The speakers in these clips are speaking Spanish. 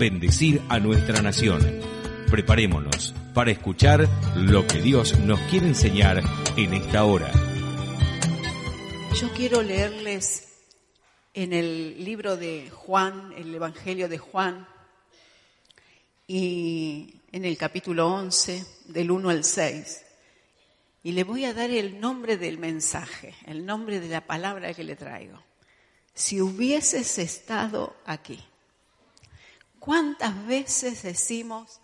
bendecir a nuestra nación. Preparémonos para escuchar lo que Dios nos quiere enseñar en esta hora. Yo quiero leerles en el libro de Juan, el Evangelio de Juan, y en el capítulo 11, del 1 al 6. Y le voy a dar el nombre del mensaje, el nombre de la palabra que le traigo. Si hubieses estado aquí. ¿Cuántas veces decimos,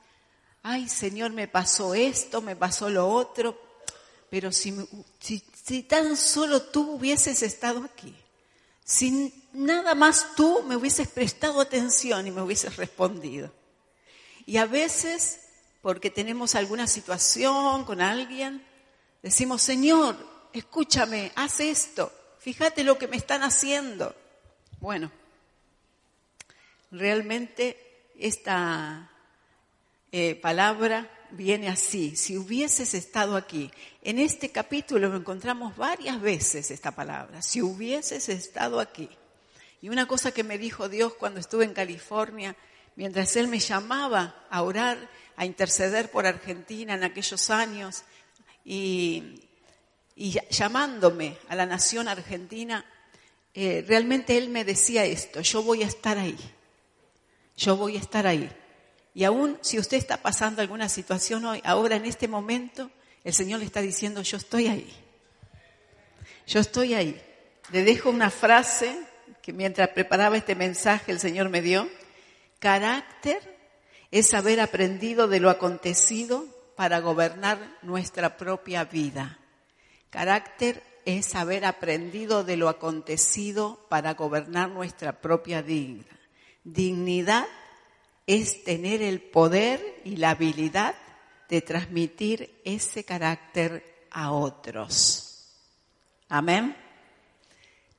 ay Señor, me pasó esto, me pasó lo otro, pero si, tan solo tú hubieses estado aquí, si nada más tú me hubieses prestado atención y me hubieses respondido. Y a veces, porque tenemos alguna situación con alguien, decimos, Señor, escúchame, haz esto, fíjate lo que me están haciendo. Bueno, realmente esta eh, palabra viene así. Si hubieses estado aquí, en este capítulo lo encontramos varias veces esta palabra. Si hubieses estado aquí. Y una cosa que me dijo Dios cuando estuve en California, mientras Él me llamaba a orar, a interceder por Argentina en aquellos años, y, llamándome a la nación argentina, eh, realmente Él me decía esto, yo voy a estar ahí, yo voy a estar ahí. Y aún si usted está pasando alguna situación hoy, ahora en este momento, el Señor le está diciendo, yo estoy ahí. Yo estoy ahí. Le dejo una frase que mientras preparaba este mensaje el Señor me dio. Carácter es haber aprendido de lo acontecido para gobernar nuestra propia vida. Carácter es haber aprendido de lo acontecido para gobernar nuestra propia vida. Dignidad es tener el poder y la habilidad de transmitir ese carácter a otros. Amén.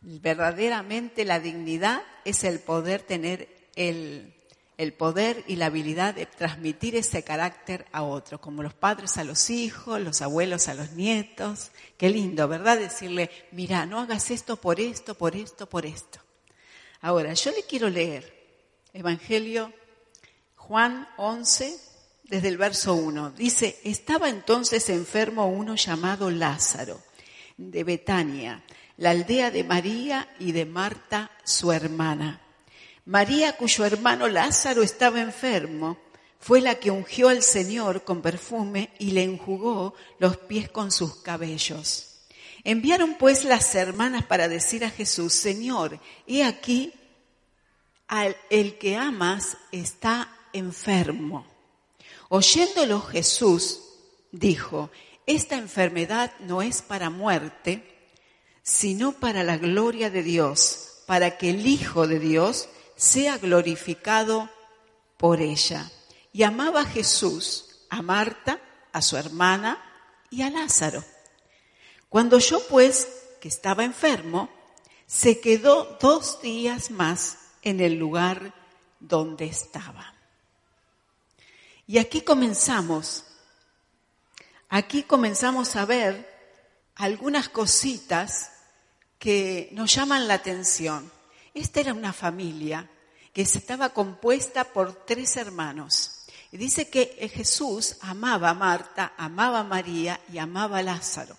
Verdaderamente la dignidad es el poder tener el, el poder y la habilidad de transmitir ese carácter a otros, como los padres a los hijos, los abuelos a los nietos. Qué lindo, ¿verdad? Decirle, mira, no hagas esto por esto, por esto, por esto. Ahora, yo le quiero leer Evangelio Juan 11, desde el verso 1. Dice, estaba entonces enfermo uno llamado Lázaro, de Betania, la aldea de María y de Marta, su hermana. María, cuyo hermano Lázaro estaba enfermo, fue la que ungió al Señor con perfume y le enjugó los pies con sus cabellos. Enviaron pues las hermanas para decir a Jesús, Señor, he aquí, al, el que amas está enfermo. Oyéndolo Jesús dijo, esta enfermedad no es para muerte, sino para la gloria de Dios, para que el Hijo de Dios sea glorificado por ella. Y amaba a Jesús, a Marta, a su hermana y a Lázaro. Cuando yo pues, que estaba enfermo, se quedó dos días más en el lugar donde estaba. Y aquí comenzamos, aquí comenzamos a ver algunas cositas que nos llaman la atención. Esta era una familia que estaba compuesta por tres hermanos. Y dice que Jesús amaba a Marta, amaba a María y amaba a Lázaro.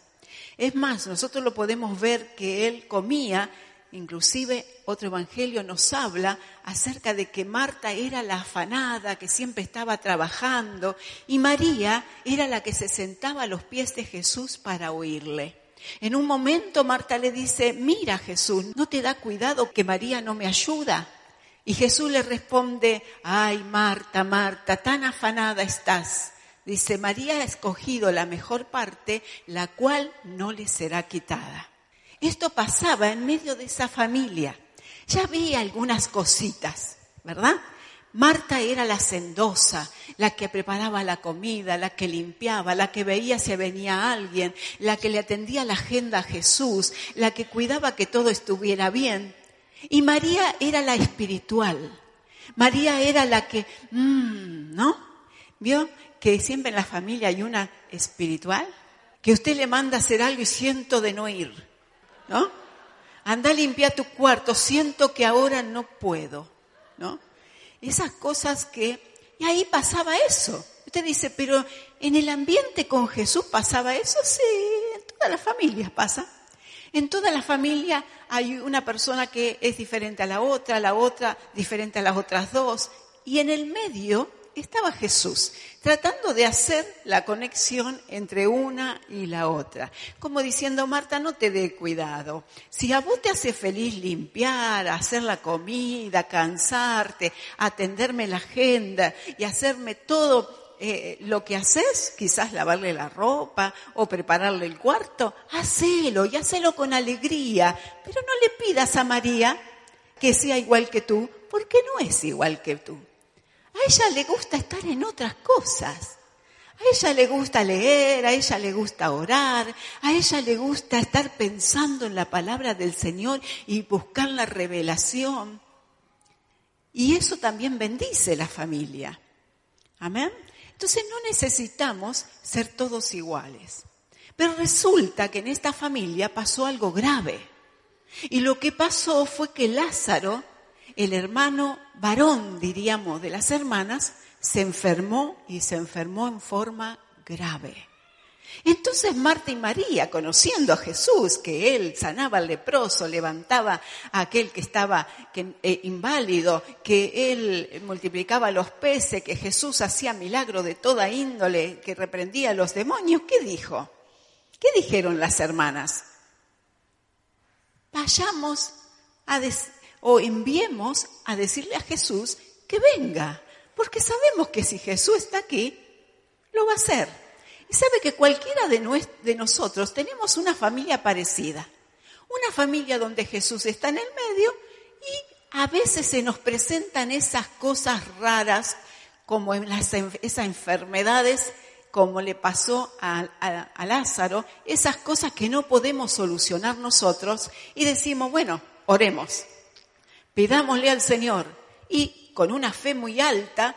Es más, nosotros lo podemos ver que él comía, inclusive otro evangelio nos habla acerca de que Marta era la afanada, que siempre estaba trabajando, y María era la que se sentaba a los pies de Jesús para oírle. En un momento Marta le dice, mira Jesús, ¿no te da cuidado que María no me ayuda? Y Jesús le responde, ay Marta, Marta, tan afanada estás. Dice, María ha escogido la mejor parte, la cual no le será quitada. Esto pasaba en medio de esa familia. Ya había algunas cositas, ¿verdad? Marta era la sendosa, la que preparaba la comida, la que limpiaba, la que veía si venía alguien, la que le atendía la agenda a Jesús, la que cuidaba que todo estuviera bien. Y María era la espiritual. María era la que, mmm, ¿no? ¿Vio que siempre en la familia hay una espiritual? Que usted le manda a hacer algo y siento de no ir, ¿no? Anda a limpiar tu cuarto, siento que ahora no puedo, ¿no? Esas cosas que, y ahí pasaba eso. Usted dice, pero en el ambiente con Jesús pasaba eso, sí, en todas las familias pasa. En toda la familia hay una persona que es diferente a la otra, la otra diferente a las otras dos. Y en el medio estaba Jesús tratando de hacer la conexión entre una y la otra. Como diciendo, Marta, no te dé cuidado. Si a vos te hace feliz limpiar, hacer la comida, cansarte, atenderme la agenda y hacerme todo eh, lo que haces, quizás lavarle la ropa o prepararle el cuarto, hacelo y hacelo con alegría, pero no le pidas a María que sea igual que tú, porque no es igual que tú. A ella le gusta estar en otras cosas. A ella le gusta leer, a ella le gusta orar, a ella le gusta estar pensando en la palabra del Señor y buscar la revelación. Y eso también bendice la familia. Amén. Entonces no necesitamos ser todos iguales. Pero resulta que en esta familia pasó algo grave. Y lo que pasó fue que Lázaro, el hermano varón, diríamos, de las hermanas, se enfermó y se enfermó en forma grave. Entonces Marta y María, conociendo a Jesús, que él sanaba al leproso, levantaba a aquel que estaba eh, inválido, que él multiplicaba los peces, que Jesús hacía milagro de toda índole, que reprendía a los demonios, ¿qué dijo? ¿Qué dijeron las hermanas? Vayamos a des- o enviemos a decirle a Jesús que venga, porque sabemos que si Jesús está aquí, lo va a hacer. Y sabe que cualquiera de, nosotros tenemos una familia parecida, una familia donde Jesús está en el medio y a veces se nos presentan esas cosas raras como las, esas enfermedades como le pasó a- a Lázaro, esas cosas que no podemos solucionar nosotros y decimos, bueno, oremos, pidámosle al Señor y con una fe muy alta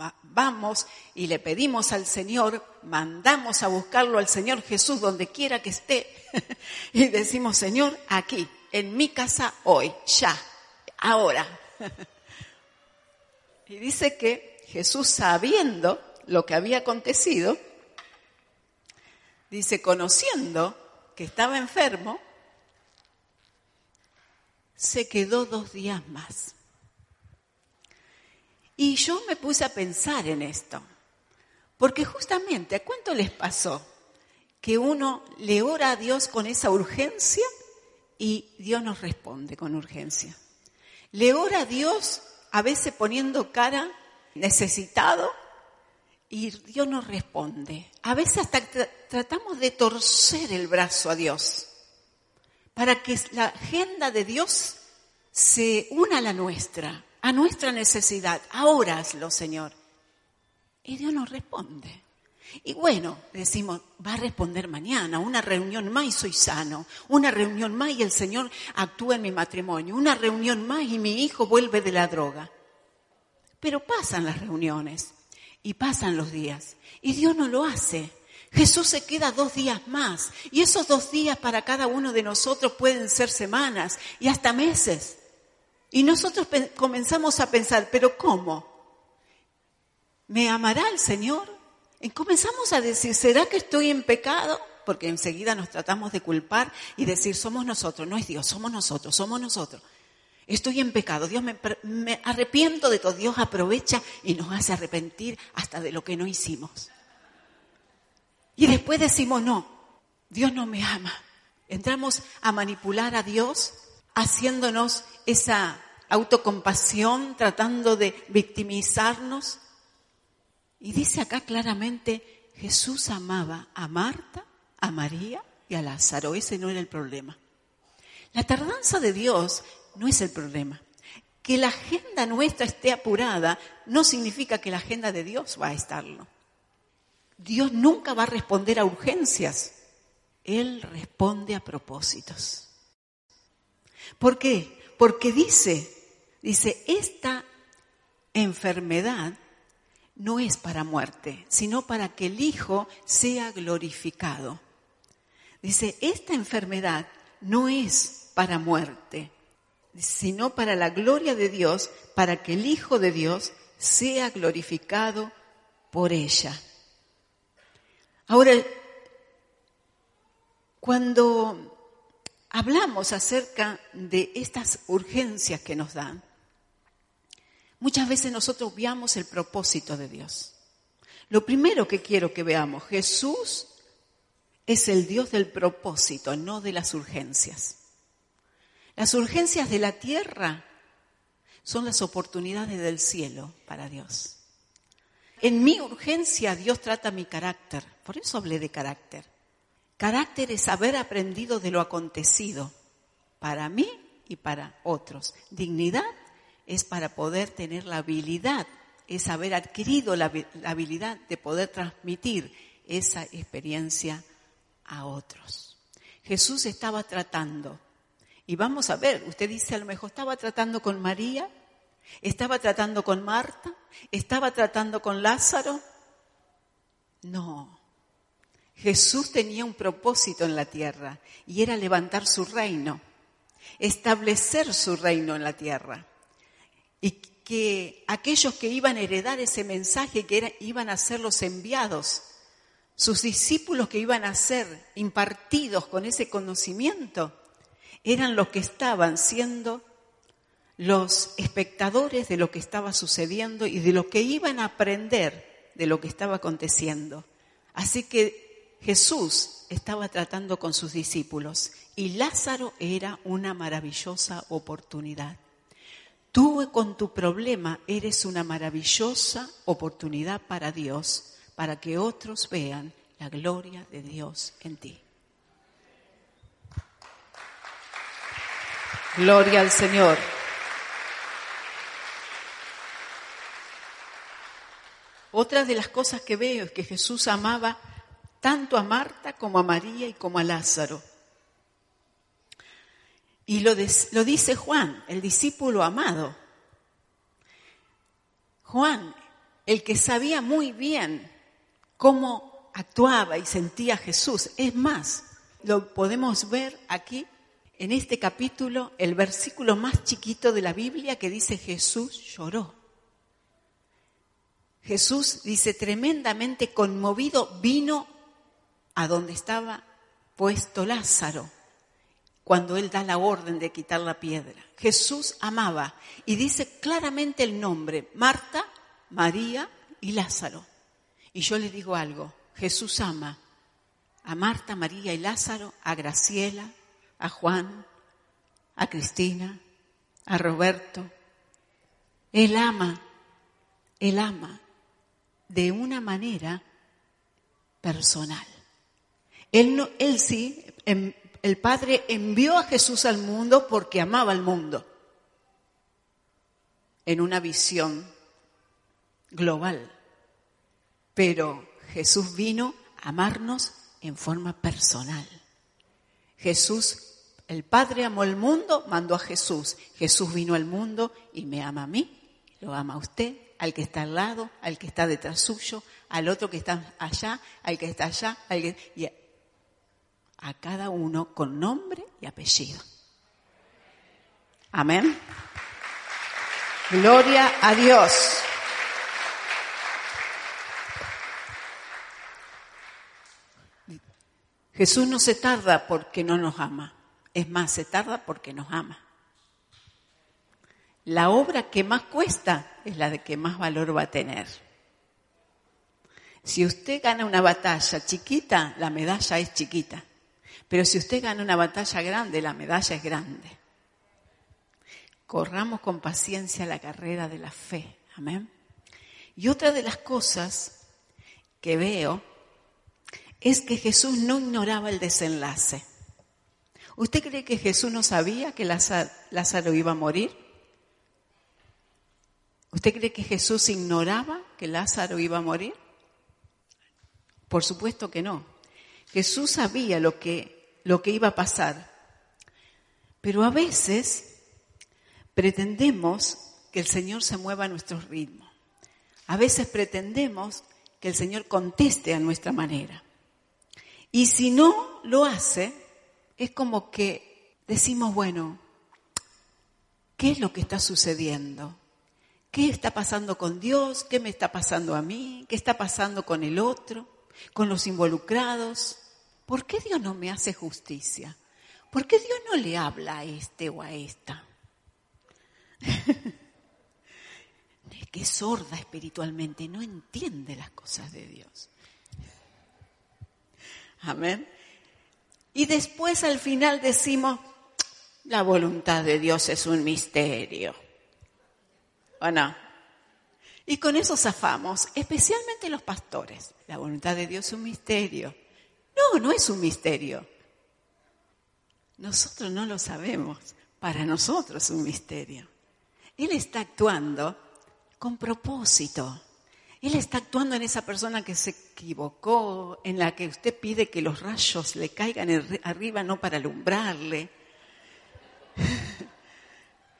va- vamos y le pedimos al Señor, mandamos a buscarlo al Señor Jesús donde quiera que esté y decimos, Señor, aquí, en mi casa hoy, ya, ahora. Y dice que Jesús sabiendo lo que había acontecido, dice, conociendo que estaba enfermo, se quedó dos días más. Y yo me puse a pensar en esto, porque justamente, ¿a cuánto les pasó que uno le ora a Dios con esa urgencia y Dios nos responde con urgencia? Le ora a Dios a veces poniendo cara necesitado y Dios nos responde. A veces hasta tra- tratamos de torcer el brazo a Dios para que la agenda de Dios se una a la nuestra, a nuestra necesidad. Ahora hazlo, Señor. Y Dios nos responde. Y bueno, decimos, va a responder mañana, una reunión más y soy sano, una reunión más y el Señor actúa en mi matrimonio, una reunión más y mi hijo vuelve de la droga. Pero pasan las reuniones y pasan los días y Dios no lo hace. Jesús se queda dos días más y esos dos días para cada uno de nosotros pueden ser semanas y hasta meses. Y nosotros comenzamos a pensar, pero ¿cómo? ¿Me amará el Señor? Y comenzamos a decir, ¿será que estoy en pecado? Porque enseguida nos tratamos de culpar y decir, somos nosotros, no es Dios, somos nosotros, somos nosotros. Estoy en pecado, Dios me, me arrepiento de todo, Dios aprovecha y nos hace arrepentir hasta de lo que no hicimos. Y después decimos, no, Dios no me ama. Entramos a manipular a Dios haciéndonos esa autocompasión, tratando de victimizarnos. Y dice acá claramente, Jesús amaba a Marta, a María y a Lázaro. Ese no era el problema. La tardanza de Dios no es el problema. Que la agenda nuestra esté apurada no significa que la agenda de Dios va a estarlo. Dios nunca va a responder a urgencias. Él responde a propósitos. ¿Por qué? Porque dice, dice, esta enfermedad no es para muerte, sino para que el Hijo sea glorificado. Dice, esta enfermedad no es para muerte, sino para la gloria de Dios, para que el Hijo de Dios sea glorificado por ella. Ahora, cuando hablamos acerca de estas urgencias que nos dan, Muchas veces nosotros obviamos el propósito de Dios. Lo primero que quiero que veamos, Jesús es el Dios del propósito, no de las urgencias. Las urgencias de la tierra son las oportunidades del cielo para Dios. En mi urgencia Dios trata mi carácter, por eso hablé de carácter. Carácter es haber aprendido de lo acontecido para mí y para otros. Dignidad es para poder tener la habilidad, es haber adquirido la, la habilidad de poder transmitir esa experiencia a otros. Jesús estaba tratando, y vamos a ver, usted dice a lo mejor estaba tratando con María, estaba tratando con Marta, estaba tratando con Lázaro. No, Jesús tenía un propósito en la tierra y era levantar su reino, establecer su reino en la tierra. Y que aquellos que iban a heredar ese mensaje, que iban a ser los enviados, sus discípulos que iban a ser impartidos con ese conocimiento, eran los que estaban siendo los espectadores de lo que estaba sucediendo y de lo que iban a aprender de lo que estaba aconteciendo. Así que Jesús estaba tratando con sus discípulos y Lázaro era una maravillosa oportunidad. Tú con tu problema eres una maravillosa oportunidad para Dios, para que otros vean la gloria de Dios en ti. Gloria al Señor. Otra de las cosas que veo es que Jesús amaba tanto a Marta como a María y como a Lázaro. Y lo, lo dice Juan, el discípulo amado. Juan, el que sabía muy bien cómo actuaba y sentía Jesús. Es más, lo podemos ver aquí en este capítulo, el versículo más chiquito de la Biblia que dice Jesús lloró. Jesús dice tremendamente conmovido vino a donde estaba puesto Lázaro cuando él da la orden de quitar la piedra. Jesús amaba y dice claramente el nombre, Marta, María y Lázaro. Y yo les digo algo, Jesús ama a Marta, María y Lázaro, a Graciela, a Juan, a Cristina, a Roberto. Él ama, él ama de una manera personal. Él, no, él sí, em- el Padre envió a Jesús al mundo porque amaba al mundo en una visión global. Pero Jesús vino a amarnos en forma personal. Jesús, el Padre amó al mundo, mandó a Jesús. Jesús vino al mundo y me ama a mí, lo ama a usted, al que está al lado, al que está detrás suyo, al otro que está allá, al que está allá, al que, y a, a cada uno con nombre y apellido. Amén. Gloria a Dios. Jesús no se tarda porque no nos ama. Es más, se tarda porque nos ama. La obra que más cuesta es la de que más valor va a tener. Si usted gana una batalla chiquita, la medalla es chiquita. Pero si usted gana una batalla grande, la medalla es grande. Corramos con paciencia la carrera de la fe. Amén. Y otra de las cosas que veo es que Jesús no ignoraba el desenlace. ¿Usted cree que Jesús no sabía que Lázaro, iba a morir? ¿Usted cree que Jesús ignoraba que Lázaro iba a morir? Por supuesto que no. Jesús sabía lo que, lo que iba a pasar. Pero a veces pretendemos que el Señor se mueva a nuestro ritmo. A veces pretendemos que el Señor conteste a nuestra manera. Y si no lo hace, es como que decimos, bueno, ¿qué es lo que está sucediendo? ¿Qué está pasando con Dios? ¿Qué me está pasando a mí? ¿Qué está pasando con el otro? ¿Con los involucrados? ¿Por qué Dios no me hace justicia? ¿Por qué Dios no le habla a este o a esta? sorda espiritualmente, no entiende las cosas de Dios. Amén. Y después al final decimos, la voluntad de Dios es un misterio. ¿O no? Y con eso zafamos, especialmente los pastores. La voluntad de Dios es un misterio. No, no es un misterio. Nosotros no lo sabemos. Para nosotros es un misterio. Él está actuando con propósito. Él está actuando en esa persona que se equivocó, en la que usted pide que los rayos le caigan arriba no para alumbrarle.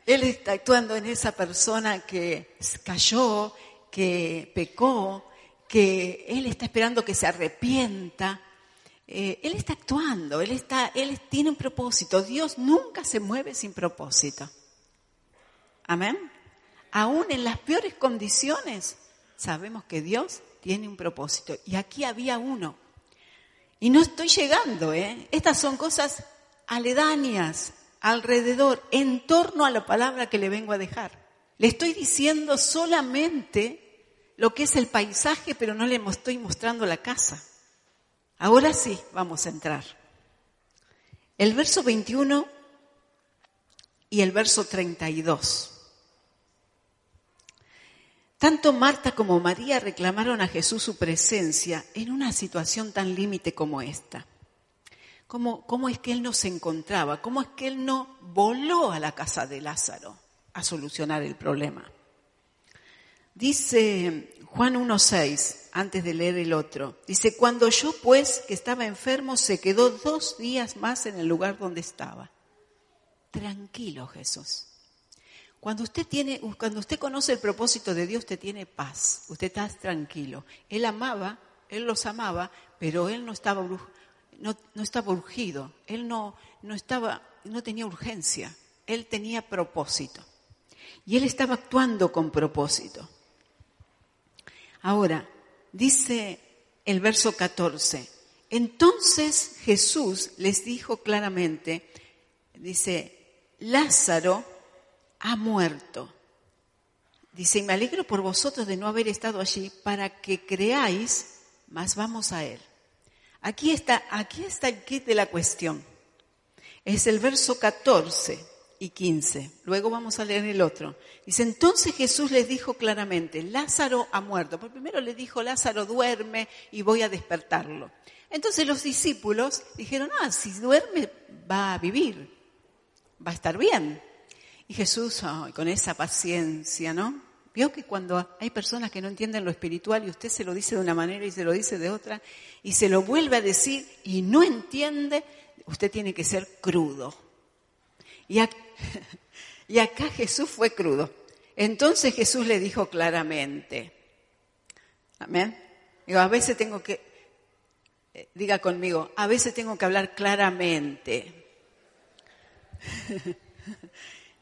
Él está actuando en esa persona que cayó, que pecó, que Él está esperando que se arrepienta. Eh, él está actuando, él, está, él tiene un propósito. Dios nunca se mueve sin propósito. Amén. Aún en las peores condiciones, sabemos que Dios tiene un propósito. Y aquí había uno. Y no estoy llegando, ¿eh? Estas son cosas aledañas, alrededor, en torno a la palabra que le vengo a dejar. Le estoy diciendo solamente lo que es el paisaje, pero no le estoy mostrando la casa. Ahora sí, vamos a entrar. El verso 21 y el verso 32. Tanto Marta como María reclamaron a Jesús su presencia en una situación tan límite como esta. ¿Cómo, ¿Cómo es que él no se encontraba? ¿Cómo es que él no voló a la casa de Lázaro a solucionar el problema? Dice Juan 1.6, antes de leer el otro, dice, cuando yo pues, que estaba enfermo, se quedó dos días más en el lugar donde estaba. Tranquilo Jesús. Cuando usted tiene, cuando usted conoce el propósito de Dios, usted tiene paz, usted está tranquilo. Él amaba, él los amaba, pero él no estaba, no, estaba urgido, él no, no estaba, no tenía urgencia, él tenía propósito. Y él estaba actuando con propósito. Ahora, dice el verso 14, entonces Jesús les dijo claramente, dice, Lázaro ha muerto. Dice, y me alegro por vosotros de no haber estado allí para que creáis, mas vamos a él. Aquí está, aquí está el kit de la cuestión. Es el verso 14 y 15. Luego vamos a leer el otro. Dice, entonces Jesús les dijo claramente, Lázaro ha muerto. Por primero le dijo, Lázaro duerme y voy a despertarlo. Entonces los discípulos dijeron, ah, si duerme va a vivir, va a estar bien. Y Jesús, con esa paciencia, ¿no? Vio que cuando hay personas que no entienden lo espiritual y usted se lo dice de una manera y se lo dice de otra y se lo vuelve a decir y no entiende, usted tiene que ser crudo. Y, ac- y acá Jesús fue crudo. Entonces Jesús le dijo claramente, amén. Digo, a veces tengo que, eh, diga conmigo, a veces tengo que hablar claramente.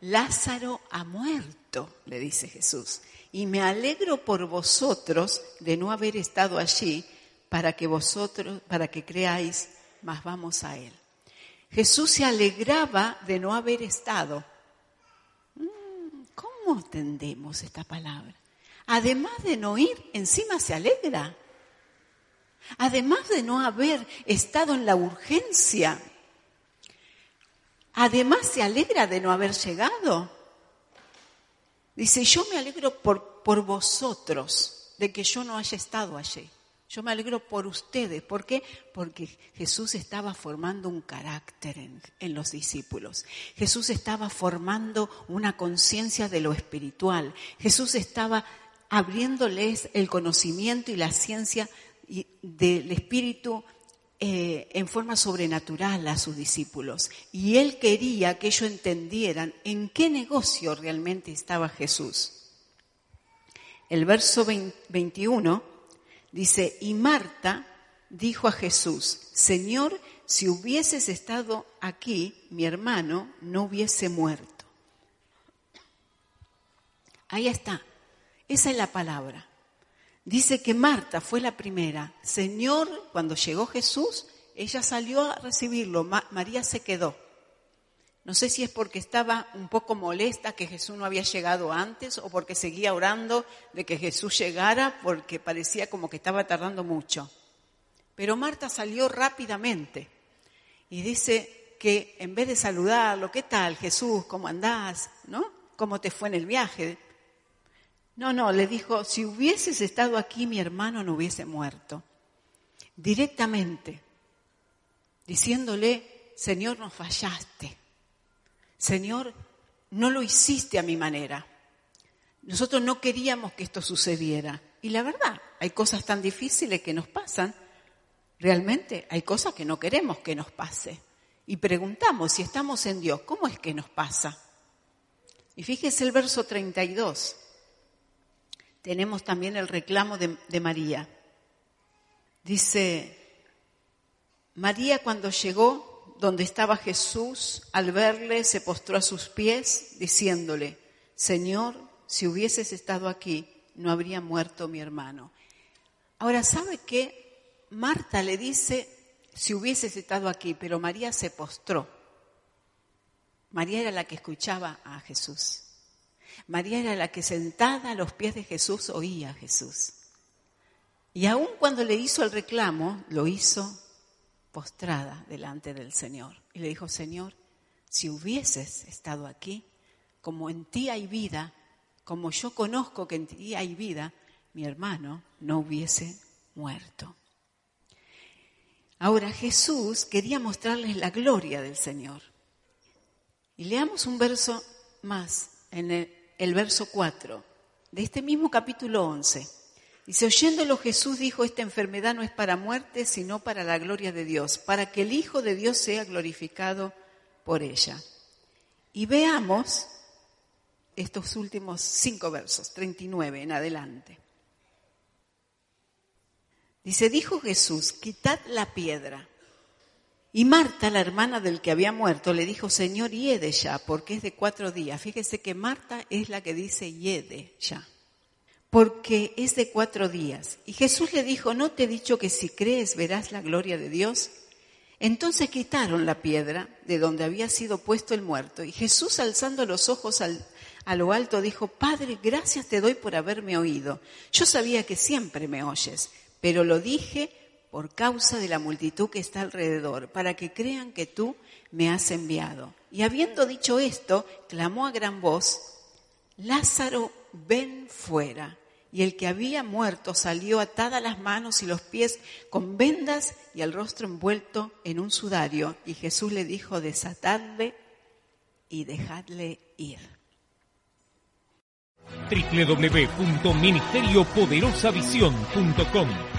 Lázaro ha muerto, le dice Jesús, y me alegro por vosotros de no haber estado allí para que vosotros, para que creáis, mas vamos a él. Jesús se alegraba de no haber estado. Mm, ¿Cómo entendemos esta palabra? Además de no ir, encima se alegra. Además de no haber estado en la urgencia, además se alegra de no haber llegado. Dice, yo me alegro por, por vosotros de que yo no haya estado allí. Yo me alegro por ustedes. ¿Por qué? Porque Jesús estaba formando un carácter en, en los discípulos. Jesús estaba formando una conciencia de lo espiritual. Jesús estaba abriéndoles el conocimiento y la ciencia del espíritu eh, en forma sobrenatural a sus discípulos. Y él quería que ellos entendieran en qué negocio realmente estaba Jesús. El verso 20 21 dice, y Marta dijo a Jesús, Señor, si hubieses estado aquí, mi hermano no hubiese muerto. Ahí está, esa es la palabra. Dice que Marta fue la primera. Señor, cuando llegó Jesús, ella salió a recibirlo, Ma- María se quedó. No sé si es porque estaba un poco molesta que Jesús no había llegado antes o porque seguía orando de que Jesús llegara porque parecía como que estaba tardando mucho. Pero Marta salió rápidamente y dice que en vez de saludarlo, ¿qué tal Jesús? ¿Cómo andás? ¿No? ¿Cómo te fue en el viaje? No, no, le dijo, si hubieses estado aquí mi hermano no hubiese muerto. Directamente, diciéndole, Señor, nos fallaste. Señor, no lo hiciste a mi manera. Nosotros no queríamos que esto sucediera. Y la verdad, hay cosas tan difíciles que nos pasan. Realmente hay cosas que no queremos que nos pase. Y preguntamos, si estamos en Dios, ¿cómo es que nos pasa? Y fíjese el verso 32. Tenemos también el reclamo de, María. Dice, María cuando llegó donde estaba Jesús, al verle se postró a sus pies, diciéndole, Señor, si hubieses estado aquí, no habría muerto mi hermano. Ahora, ¿sabe qué? Marta le dice, si hubieses estado aquí, pero María se postró. María era la que escuchaba a Jesús. María era la que sentada a los pies de Jesús oía a Jesús. Y aun cuando le hizo el reclamo, lo hizo postrada delante del Señor. Y le dijo, Señor, si hubieses estado aquí, como en ti hay vida, como yo conozco que en ti hay vida, mi hermano no hubiese muerto. Ahora Jesús quería mostrarles la gloria del Señor. Y leamos un verso más, en el, el verso 4, de este mismo capítulo 11. Dice, oyéndolo Jesús dijo, esta enfermedad no es para muerte, sino para la gloria de Dios, para que el Hijo de Dios sea glorificado por ella. Y veamos estos últimos cinco versos, 39 en adelante. Dice, dijo Jesús, quitad la piedra. Y Marta, la hermana del que había muerto, le dijo, Señor, hiede ya, porque es de cuatro días. Fíjese que Marta es la que dice hiede ya, porque es de cuatro días. Y Jesús le dijo, ¿no te he dicho que si crees verás la gloria de Dios? Entonces quitaron la piedra de donde había sido puesto el muerto. Y Jesús, alzando los ojos al, a lo alto, dijo, Padre, gracias te doy por haberme oído. Yo sabía que siempre me oyes, pero lo dije por causa de la multitud que está alrededor, para que crean que tú me has enviado. Y habiendo dicho esto, clamó a gran voz, Lázaro, ven fuera. Y el que había muerto salió atada las manos y los pies con vendas y el rostro envuelto en un sudario. Y Jesús le dijo, desatadle y dejadle ir. www.ministeriopoderosavisión.com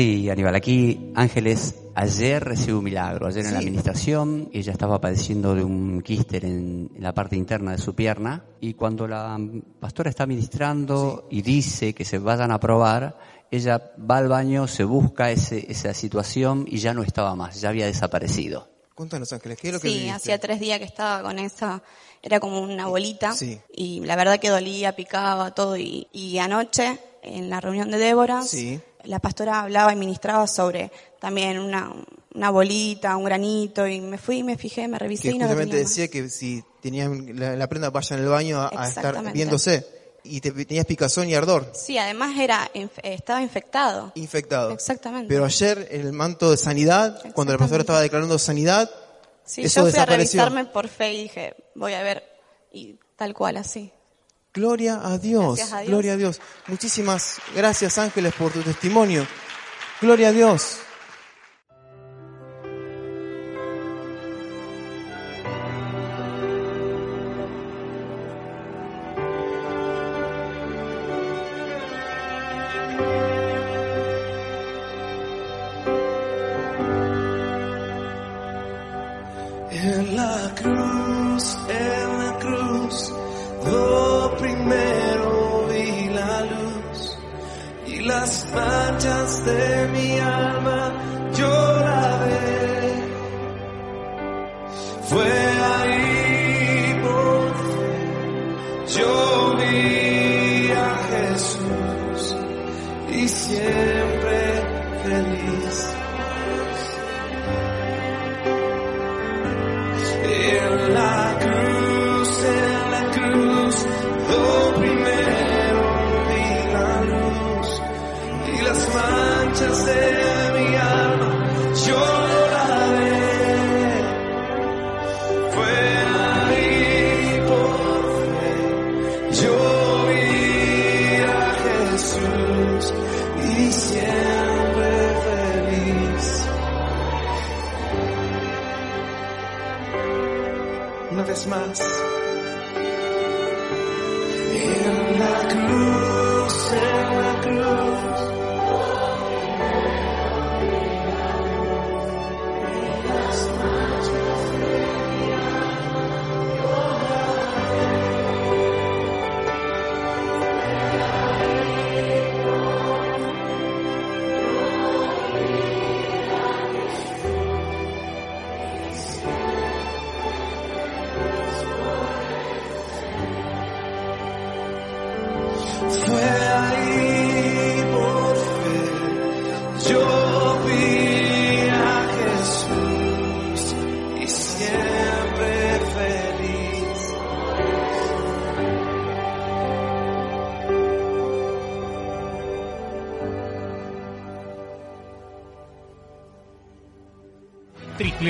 Sí, Aníbal, aquí Ángeles ayer recibió un milagro. Ayer en la administración ella estaba padeciendo de un quíster en, en la parte interna de su pierna y cuando la pastora está ministrando y dice que se vayan a probar, ella va al baño, se busca ese, esa situación y ya no estaba más, ya había desaparecido. Cuéntanos, Ángeles, ¿qué es lo que Sí, hacía tres días que estaba con esa, era como una bolita Sí. y la verdad que dolía, picaba, todo y, y anoche en la reunión de Débora Sí. La pastora hablaba y ministraba sobre también una, una bolita, un granito y me fui, me fijé, me revisé Que y no lo justamente más. decía que si tenían la, la prenda vaya en el baño a, a estar viéndose y te, tenías picazón y ardor, Sí, además era estaba infectado. infectado. Exactamente. Pero ayer el manto de sanidad, cuando la pastora estaba declarando sanidad, Sí, eso yo fui a desapareció. revisarme por fe y dije, voy a ver y tal cual así. Gloria a Dios, Gracias a Dios. gloria a Dios. Muchísimas gracias Ángeles por tu testimonio. Gloria a Dios.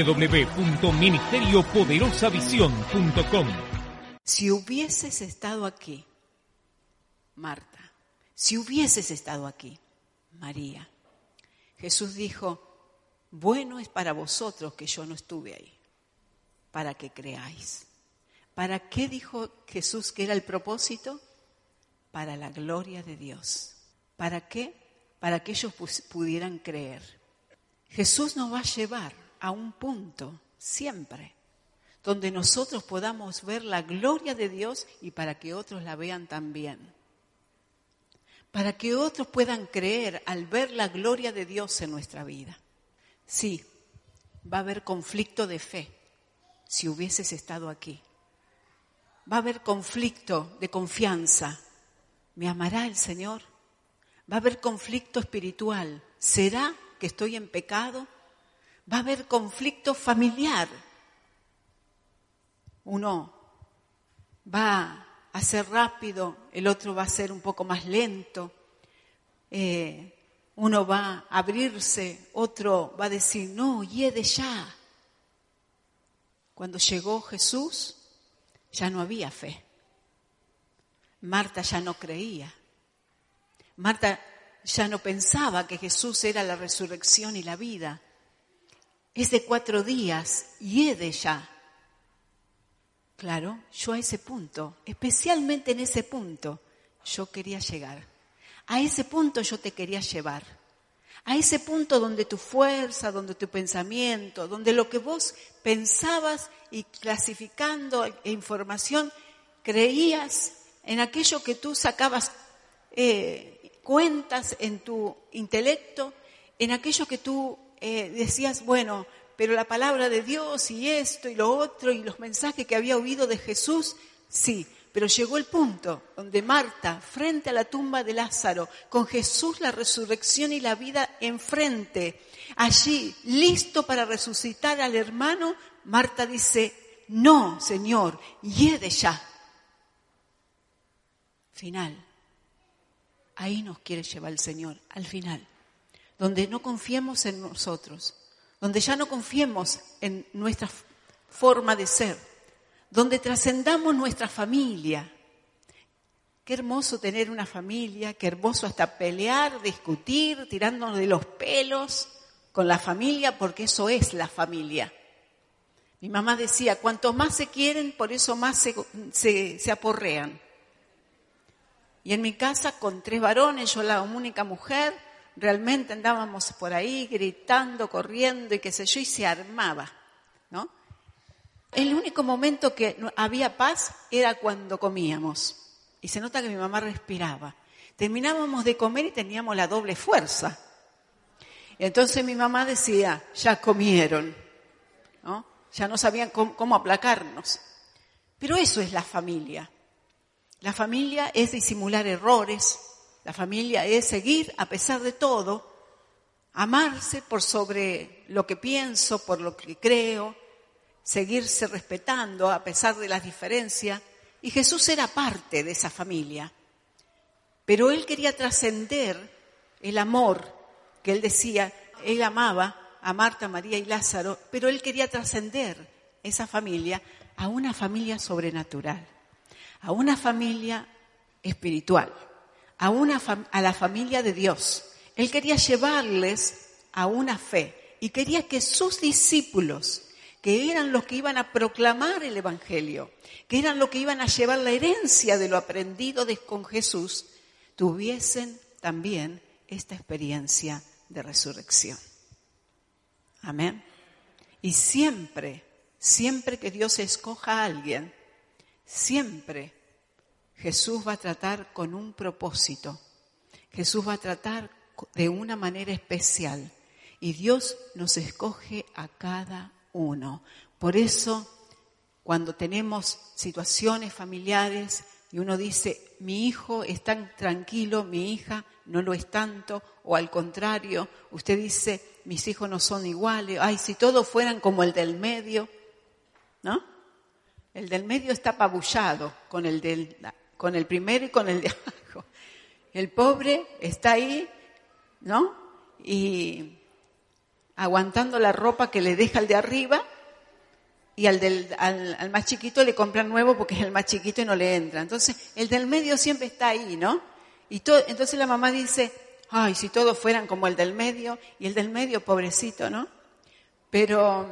www.ministeriopoderosavisión.com Si hubieses estado aquí, Marta, si hubieses estado aquí, María, Jesús dijo, bueno es para vosotros que yo no estuve ahí, para que creáis. ¿Para qué dijo Jesús que era el propósito? Para la gloria de Dios. ¿Para qué? Para que ellos pudieran creer. Jesús nos va a llevar a un punto, siempre, donde nosotros podamos ver la gloria de Dios y para que otros la vean también. Para que otros puedan creer al ver la gloria de Dios en nuestra vida. Sí, va a haber conflicto de fe si hubieses estado aquí. Va a haber conflicto de confianza. ¿Me amará el Señor? Va a haber conflicto espiritual. ¿Será que estoy en pecado? Va a haber conflicto familiar. Uno va a ser rápido, el otro va a ser un poco más lento. Eh, uno va a abrirse, otro va a decir, no, yede ya. Cuando llegó Jesús, ya no había fe. Marta ya no creía. Marta ya no pensaba que Jesús era la resurrección y la vida. Es de cuatro días y he de ya. Claro, yo a ese punto, especialmente en ese punto, yo quería llegar. A ese punto yo te quería llevar. A ese punto donde tu fuerza, donde tu pensamiento, donde lo que vos pensabas y clasificando información, creías en aquello que tú sacabas eh, cuentas en tu intelecto, en aquello que tú eh, decías, bueno, pero la palabra de Dios y esto y lo otro y los mensajes que había oído de Jesús, sí, pero llegó el punto donde Marta, frente a la tumba de Lázaro, con Jesús la resurrección y la vida enfrente, allí, listo para resucitar al hermano, Marta dice, no, Señor, yede ya. Final. Ahí nos quiere llevar el Señor, al final. Donde no confiemos en nosotros, donde ya no confiemos en nuestra forma de ser, donde trascendamos nuestra familia. Qué hermoso tener una familia, qué hermoso hasta pelear, discutir, tirándonos de los pelos con la familia, porque eso es la familia. Mi mamá decía, cuanto más se quieren, por eso más se, se, se aporrean. Y en mi casa, con tres varones, yo la única mujer, realmente andábamos por ahí gritando, corriendo y qué sé yo, y se armaba, ¿no? El único momento que había paz era cuando comíamos. Y se nota que mi mamá respiraba. Terminábamos de comer y teníamos la doble fuerza. Entonces mi mamá decía, ya comieron. Ya no sabían cómo aplacarnos. Pero eso es la familia. La familia es disimular errores, la familia es seguir a pesar de todo, amarse por sobre lo que pienso, por lo que creo, seguirse respetando a pesar de las diferencias. Y Jesús era parte de esa familia. Pero él quería trascender el amor que él decía, él amaba a Marta, María y Lázaro, pero él quería trascender esa familia a una familia sobrenatural, a una familia espiritual, a, una a la familia de Dios. Él quería llevarles a una fe y quería que sus discípulos que eran los que iban a proclamar el Evangelio, que eran los que iban a llevar la herencia de lo aprendido con Jesús, tuviesen también esta experiencia de resurrección. Amén. Y siempre, siempre que Dios escoja a alguien, siempre Jesús va a tratar con un propósito. Jesús va a tratar de una manera especial. Y Dios nos escoge a cada uno. Por eso, cuando tenemos situaciones familiares y uno dice, mi hijo es tan tranquilo, mi hija no lo es tanto, o al contrario, usted dice, mis hijos no son iguales, ay, si todos fueran como el del medio, ¿no? El del medio está apabullado con el del, con el primero y con el de abajo. El pobre está ahí, ¿no? Y aguantando la ropa que le deja el de arriba y al, del, al, al más chiquito le compran nuevo porque es el más chiquito y no le entra. Entonces, el del medio siempre está ahí, ¿no? Y to- entonces la mamá dice, ay, si todos fueran como el del medio, y el del medio, pobrecito, ¿no? Pero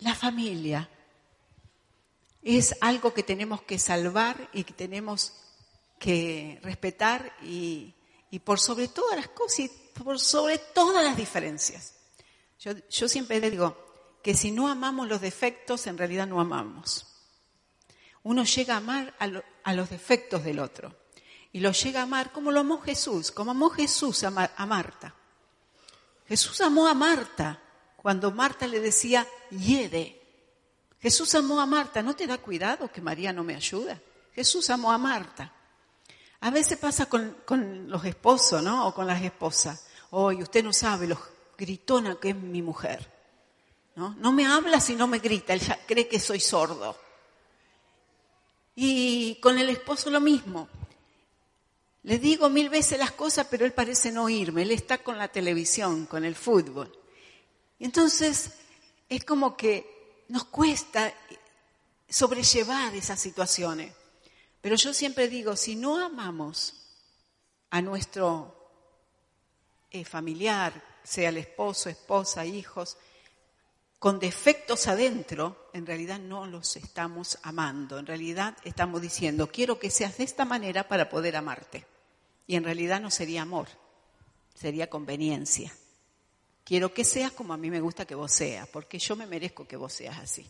la familia es algo que tenemos que salvar y que tenemos que respetar y, y por sobre todas las cosas y por sobre todas las diferencias. Yo, yo siempre digo que si no amamos los defectos, en realidad no amamos. Uno llega a amar a, lo- a los defectos del otro y lo llega a amar como lo amó Jesús, como amó Jesús a, a Marta. Jesús amó a Marta cuando Marta le decía, hiede. Jesús amó a Marta, ¿no te da cuidado que María no me ayuda? Jesús amó a Marta. A veces pasa con, con los esposos, ¿no? O con las esposas. Hoy usted no sabe lo gritona que es mi mujer. ¿no? No me habla si no me grita, él cree que soy sordo. Y con el esposo lo mismo. Le digo mil veces las cosas, pero él parece no oírme. Él está con la televisión, con el fútbol. Y entonces es como que nos cuesta sobrellevar esas situaciones. Pero yo siempre digo, si no amamos a nuestro eh, familiar, sea el esposo, esposa, hijos, con defectos adentro, en realidad no los estamos amando. En realidad estamos diciendo, quiero que seas de esta manera para poder amarte. Y en realidad no sería amor, sería conveniencia. Quiero que seas como a mí me gusta que vos seas, porque yo me merezco que vos seas así.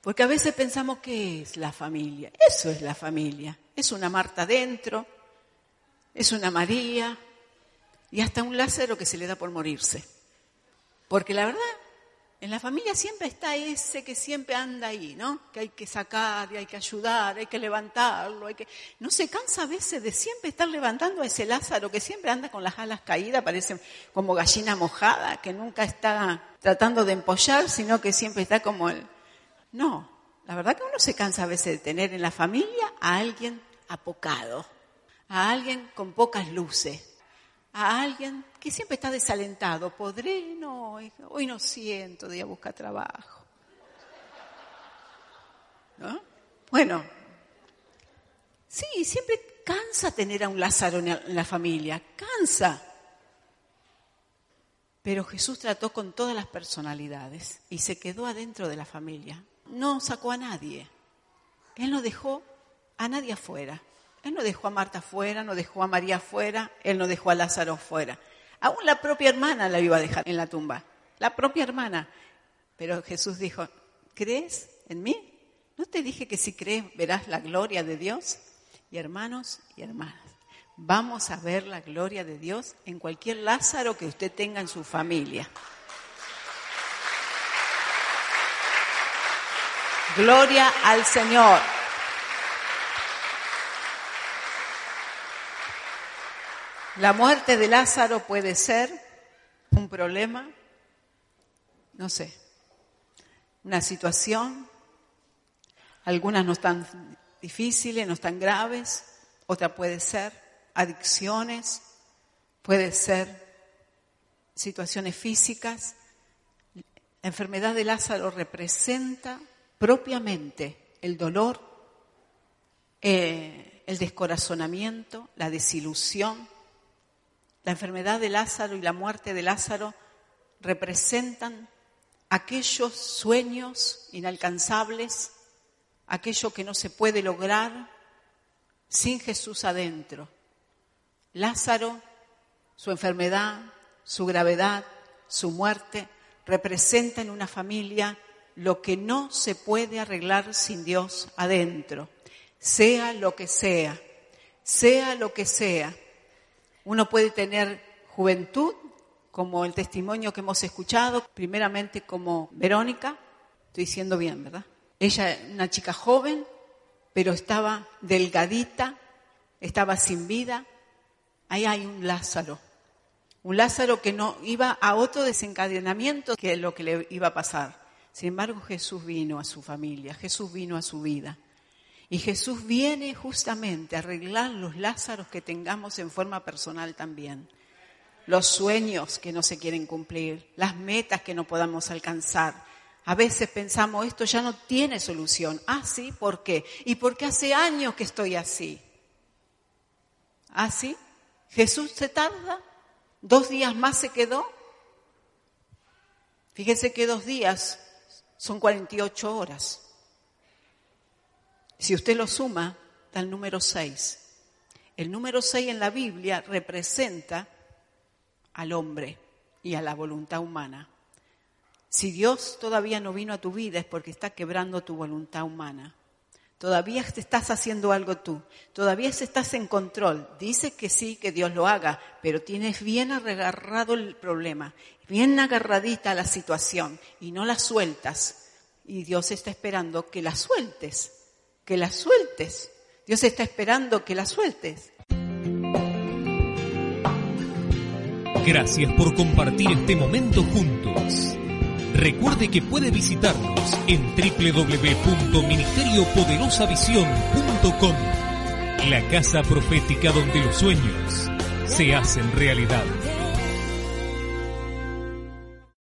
Porque a veces pensamos que es la familia. Eso es la familia. Es una Marta dentro, es una María y hasta un Lázaro que se le da por morirse. Porque la verdad, en la familia siempre está ese que siempre anda ahí, ¿no? Que hay que sacar y hay que ayudar, hay que levantarlo, hay que... No se cansa a veces de siempre estar levantando a ese Lázaro que siempre anda con las alas caídas, parece como gallina mojada, que nunca está tratando de empollar, sino que siempre está como el... No, la verdad que uno se cansa a veces de tener en la familia a alguien apocado, a alguien con pocas luces, a alguien que siempre está desalentado. ¿Podré? No, hoy no siento de ir a buscar trabajo. ¿No? Bueno, sí, siempre cansa tener a un Lázaro en la- familia, cansa. Pero Jesús trató con todas las personalidades y se quedó adentro de la familia. No sacó a nadie. Él no dejó a nadie afuera. Él no dejó a Marta afuera, no dejó a María afuera, él no dejó a Lázaro afuera. Aún la propia hermana la iba a dejar en la tumba. La propia hermana. Pero Jesús dijo, ¿crees en mí? ¿No te dije que si crees verás la gloria de Dios? Y hermanos y hermanas, vamos a ver la gloria de Dios en cualquier Lázaro que usted tenga en su familia. Gloria al Señor. La muerte de Lázaro puede ser un problema, no sé, una situación, algunas no están difíciles, no están graves, otra puede ser adicciones, puede ser situaciones físicas. La enfermedad de Lázaro representa propiamente el dolor eh, el descorazonamiento, la desilusión, la enfermedad de Lázaro y la muerte de Lázaro representan aquellos sueños inalcanzables, aquello que no se puede lograr sin Jesús adentro. Lázaro, su enfermedad, su gravedad, su muerte, representa en una familia lo que no se puede arreglar sin Dios adentro, sea lo que sea, sea lo que sea. Uno puede tener juventud, como el testimonio que hemos escuchado, primeramente como Verónica, estoy diciendo bien, ¿verdad? Ella, una chica joven, pero estaba delgadita, estaba sin vida. Ahí hay un Lázaro, un Lázaro que no iba a otro desencadenamiento que lo que le iba a pasar. Sin embargo, Jesús vino a su familia, Jesús vino a su vida. Y Jesús viene justamente a arreglar los Lázaros que tengamos en forma personal también. Los sueños que no se quieren cumplir, las metas que no podamos alcanzar. A veces pensamos, esto ya no tiene solución. Ah, sí, ¿por qué? Y porque hace años que estoy así. Ah, sí. Jesús se tarda, dos días más se quedó. Fíjese que dos días son 48 horas. Si usted lo suma, da el número 6. El número 6 en la Biblia representa al hombre y a la voluntad humana. Si Dios todavía no vino a tu vida es porque está quebrando tu voluntad humana. Todavía te estás haciendo algo tú. Todavía estás en control. Dice que sí, que Dios lo haga, pero tienes bien agarrado el problema, bien agarradita la situación y no la sueltas. Y Dios está esperando que la sueltes, que la sueltes. Dios está esperando que la sueltes. Gracias por compartir este momento juntos. Recuerde que puede visitarnos en www.ministeriopoderosavision.com, la casa profética donde los sueños se hacen realidad.